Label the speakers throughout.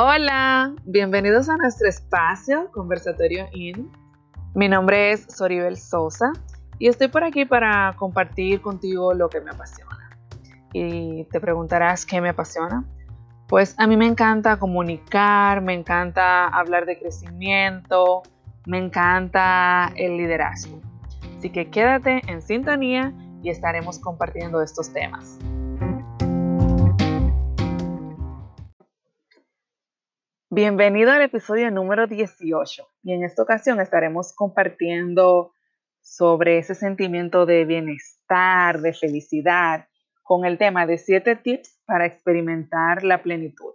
Speaker 1: Hola, bienvenidos a nuestro espacio Conversatorio IN. Mi nombre es Soribel Sosa y estoy por aquí para compartir contigo lo que me apasiona. Y te preguntarás qué me apasiona. Pues a mí me encanta comunicar, me encanta hablar de crecimiento, me encanta el liderazgo. Así que quédate en sintonía y estaremos compartiendo estos temas. Bienvenido al episodio número 18 y en esta ocasión estaremos compartiendo sobre ese sentimiento de bienestar, de felicidad, con el tema de 7 tips para experimentar la plenitud.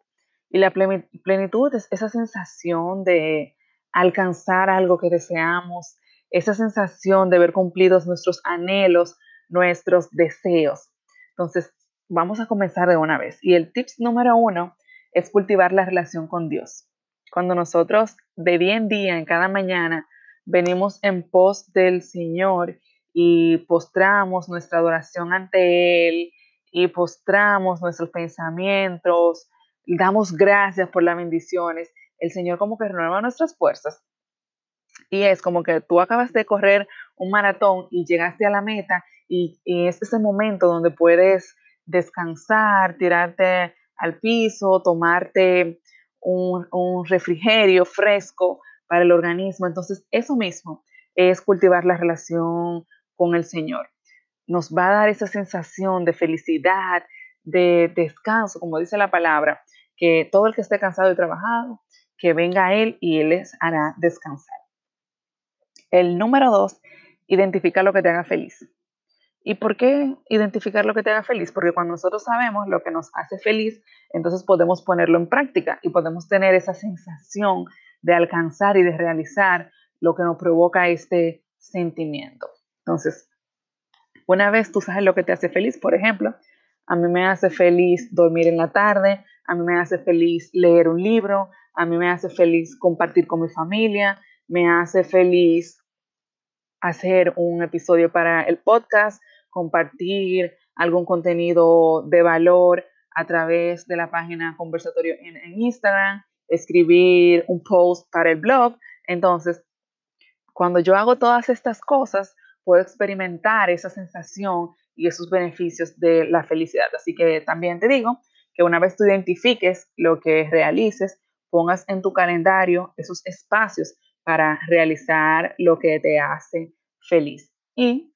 Speaker 1: Y la plenitud es esa sensación de alcanzar algo que deseamos, esa sensación de ver cumplidos nuestros anhelos, nuestros deseos. Entonces, vamos a comenzar de una vez. Y el tips número uno es cultivar la relación con Dios. Cuando nosotros de día en día, en cada mañana, venimos en pos del Señor y postramos nuestra adoración ante Él y postramos nuestros pensamientos, damos gracias por las bendiciones, el Señor como que renueva nuestras fuerzas. Y es como que tú acabas de correr un maratón y llegaste a la meta y, y es ese momento donde puedes descansar, tirarte al piso, tomarte un, refrigerio fresco para el organismo. Entonces, eso mismo es cultivar la relación con el Señor. Nos va a dar esa sensación de felicidad, de descanso, como dice la palabra, que todo el que esté cansado y trabajado, que venga a Él y Él les hará descansar. El número dos, identifica lo que te haga feliz. ¿Y por qué identificar lo que te haga feliz? Porque cuando nosotros sabemos lo que nos hace feliz, entonces podemos ponerlo en práctica y podemos tener esa sensación de alcanzar y de realizar lo que nos provoca este sentimiento. Entonces, una vez tú sabes lo que te hace feliz, por ejemplo, a mí me hace feliz dormir en la tarde, a mí me hace feliz leer un libro, a mí me hace feliz compartir con mi familia, me hace feliz hacer un episodio para el podcast, compartir algún contenido de valor a través de la página conversatorio en, Instagram, escribir un post para el blog. Entonces, cuando yo hago todas estas cosas, puedo experimentar esa sensación y esos beneficios de la felicidad. Así que también te digo que una vez tú identifiques lo que realices, pongas en tu calendario esos espacios para realizar lo que te hace feliz. Y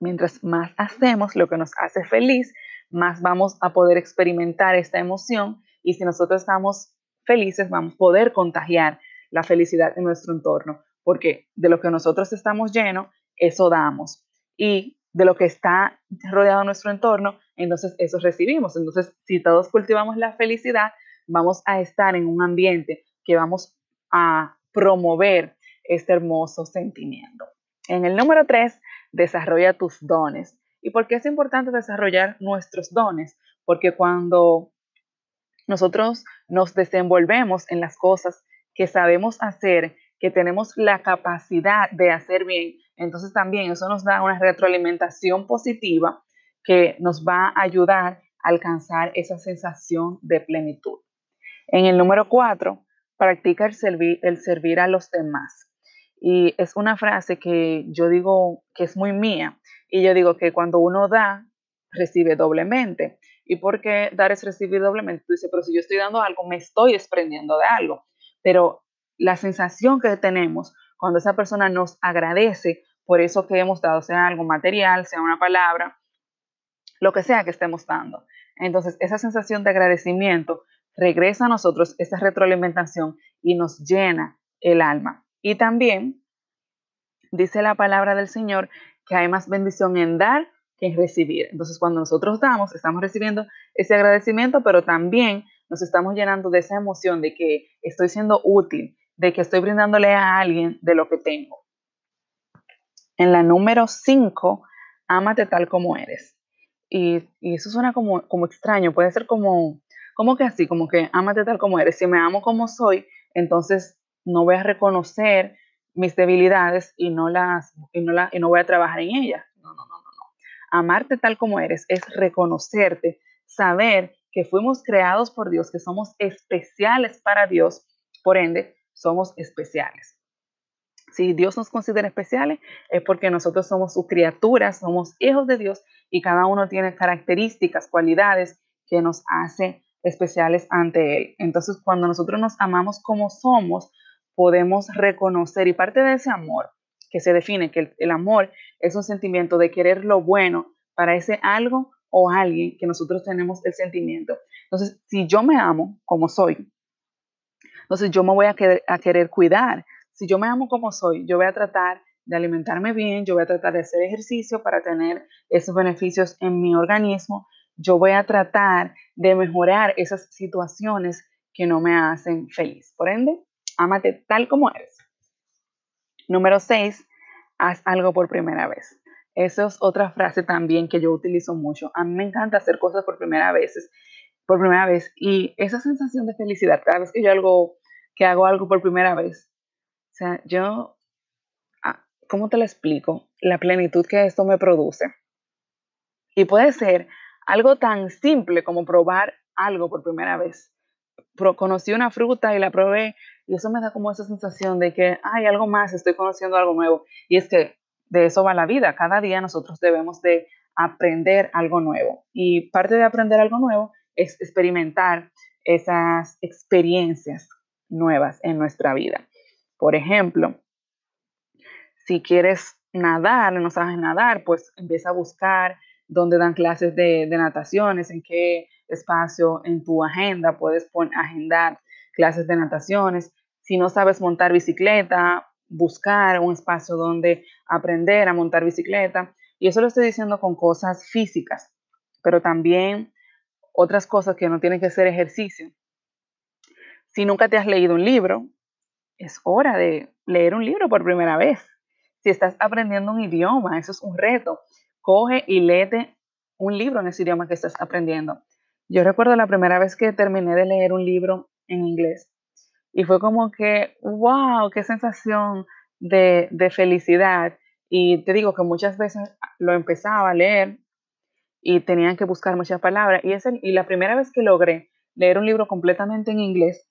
Speaker 1: Mientras más hacemos lo que nos hace feliz, más vamos a poder experimentar esta emoción y si nosotros estamos felices, vamos a poder contagiar la felicidad en nuestro entorno, porque de lo que nosotros estamos llenos, eso damos. Y de lo que está rodeado nuestro entorno, entonces eso recibimos. Entonces, si todos cultivamos la felicidad, vamos a estar en un ambiente que vamos a promover este hermoso sentimiento. En el número tres, desarrolla tus dones. ¿Y por qué es importante desarrollar nuestros dones? Porque cuando nosotros nos desenvolvemos en las cosas que sabemos hacer, que tenemos la capacidad de hacer bien, entonces también eso nos da una retroalimentación positiva que nos va a ayudar a alcanzar esa sensación de plenitud. En el número cuatro, practica el el servir a los demás. Y es una frase que yo digo que es muy mía. Y yo digo que cuando uno da, recibe doblemente. ¿Y por qué dar es recibir doblemente? Tú dices, pero si yo estoy dando algo, me estoy desprendiendo de algo. Pero la sensación que tenemos cuando esa persona nos agradece por eso que hemos dado, sea algo material, sea una palabra, lo que sea que estemos dando. Entonces, esa sensación de agradecimiento regresa a nosotros, esa retroalimentación y nos llena el alma. Y también dice la palabra del Señor que hay más bendición en dar que en recibir. Entonces, cuando nosotros damos, estamos recibiendo ese agradecimiento, pero también nos estamos llenando de esa emoción de que estoy siendo útil, de que estoy brindándole a alguien de lo que tengo. En la número 5, ámate tal como eres. Y, eso suena como, como extraño, puede ser como, como que así, como que ámate tal como eres. Si me amo como soy, entonces no voy a reconocer mis debilidades y no las y no, la, y no voy a trabajar en ellas. No, no, no, no, no. Amarte tal como eres es reconocerte, saber que fuimos creados por Dios, que somos especiales para Dios, por ende, somos especiales. Si Dios nos considera especiales, es porque nosotros somos sus criaturas, somos hijos de Dios y cada uno tiene características, cualidades que nos hacen especiales ante Él. Entonces, cuando nosotros nos amamos como somos, podemos reconocer y parte de ese amor que se define que el, amor es un sentimiento de querer lo bueno para ese algo o alguien que nosotros tenemos el sentimiento. Entonces, si yo me amo como soy, entonces yo me voy a querer, a querer cuidar. Si yo me amo como soy, yo voy a tratar de alimentarme bien, yo voy a tratar de hacer ejercicio para tener esos beneficios en mi organismo, yo voy a tratar de mejorar esas situaciones que no me hacen feliz. Por ende, ámate tal como eres. Número 6, haz algo por primera vez. Esa es otra frase también que yo utilizo mucho. A mí me encanta hacer cosas por primera vez, por primera vez y esa sensación de felicidad cada vez que yo algo que hago algo por primera vez. O sea, yo ah, ¿cómo te lo explico? La plenitud que esto me produce. Y puede ser algo tan simple como probar algo por primera vez. conocí una fruta y la probé y eso me da como esa sensación de que hay algo más, estoy conociendo algo nuevo. Y es que de eso va la vida. Cada día nosotros debemos de aprender algo nuevo. Y parte de aprender algo nuevo es experimentar esas experiencias nuevas en nuestra vida. Por ejemplo, si quieres nadar, no sabes nadar, pues empieza a buscar dónde dan clases de, de nataciones, en qué espacio en tu agenda puedes agendar clases de nataciones. Si no sabes montar bicicleta, buscar un espacio donde aprender a montar bicicleta. Y eso lo estoy diciendo con cosas físicas, pero también otras cosas que no tienen que ser ejercicio. Si nunca te has leído un libro, es hora de leer un libro por primera vez. Si estás aprendiendo un idioma, eso es un reto. Coge y léete un libro en ese idioma que estás aprendiendo. Yo recuerdo la primera vez que terminé de leer un libro en inglés y fue como que, wow, qué sensación de, felicidad. Y te digo que muchas veces lo empezaba a leer y tenían que buscar muchas palabras. Y, es y la primera vez que logré leer un libro completamente en inglés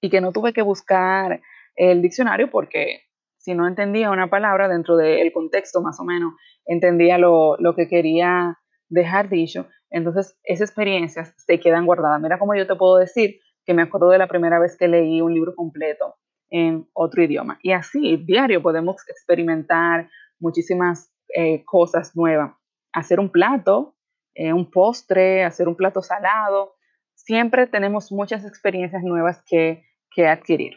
Speaker 1: y que no tuve que buscar el diccionario porque si no entendía una palabra dentro del contexto más o menos, entendía lo, lo que quería dejar dicho. Entonces, esas experiencias se quedan guardadas. Mira cómo yo te puedo decir que me acuerdo de la primera vez que leí un libro completo en otro idioma. Y así, diario podemos experimentar muchísimas eh, cosas nuevas. Hacer un plato, eh, un postre, hacer un plato salado. Siempre tenemos muchas experiencias nuevas que, que adquirir.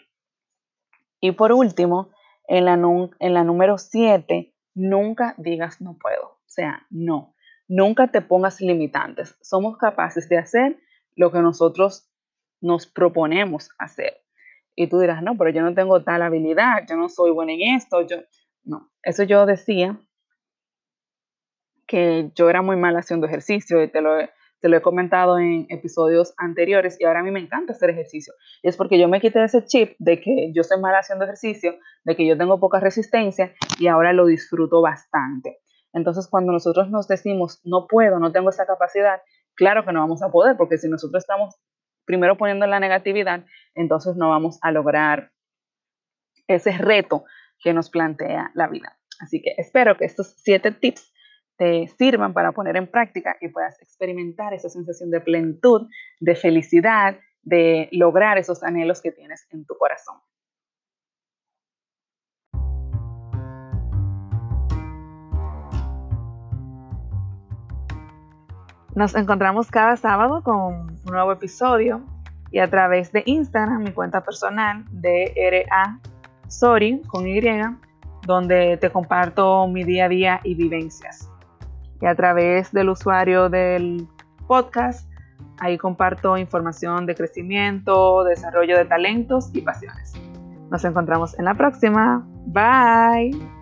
Speaker 1: Y por último, en la, en la número 7, nunca digas no puedo. O sea, no. Nunca te pongas limitantes. Somos capaces de hacer lo que nosotros nos proponemos hacer. Y tú dirás, no, pero yo no tengo tal habilidad, yo no soy buena en esto, yo, no, eso yo decía que yo era muy mal haciendo ejercicio y te lo, te lo he comentado en episodios anteriores y ahora a mí me encanta hacer ejercicio. Y es porque yo me quité ese chip de que yo soy mal haciendo ejercicio, de que yo tengo poca resistencia y ahora lo disfruto bastante. Entonces, cuando nosotros nos decimos, no puedo, no tengo esa capacidad, claro que no vamos a poder, porque si nosotros estamos primero poniendo la negatividad, entonces no vamos a lograr ese reto que nos plantea la vida. Así que espero que estos siete tips te sirvan para poner en práctica y puedas experimentar esa sensación de plenitud, de felicidad, de lograr esos anhelos que tienes en tu corazón. Nos encontramos cada sábado con un nuevo episodio y a través de Instagram, mi cuenta personal, DRA Sorry con Y, donde te comparto mi día a día y vivencias. Y a través del usuario del podcast, ahí comparto información de crecimiento, desarrollo de talentos y pasiones. Nos encontramos en la próxima. Bye.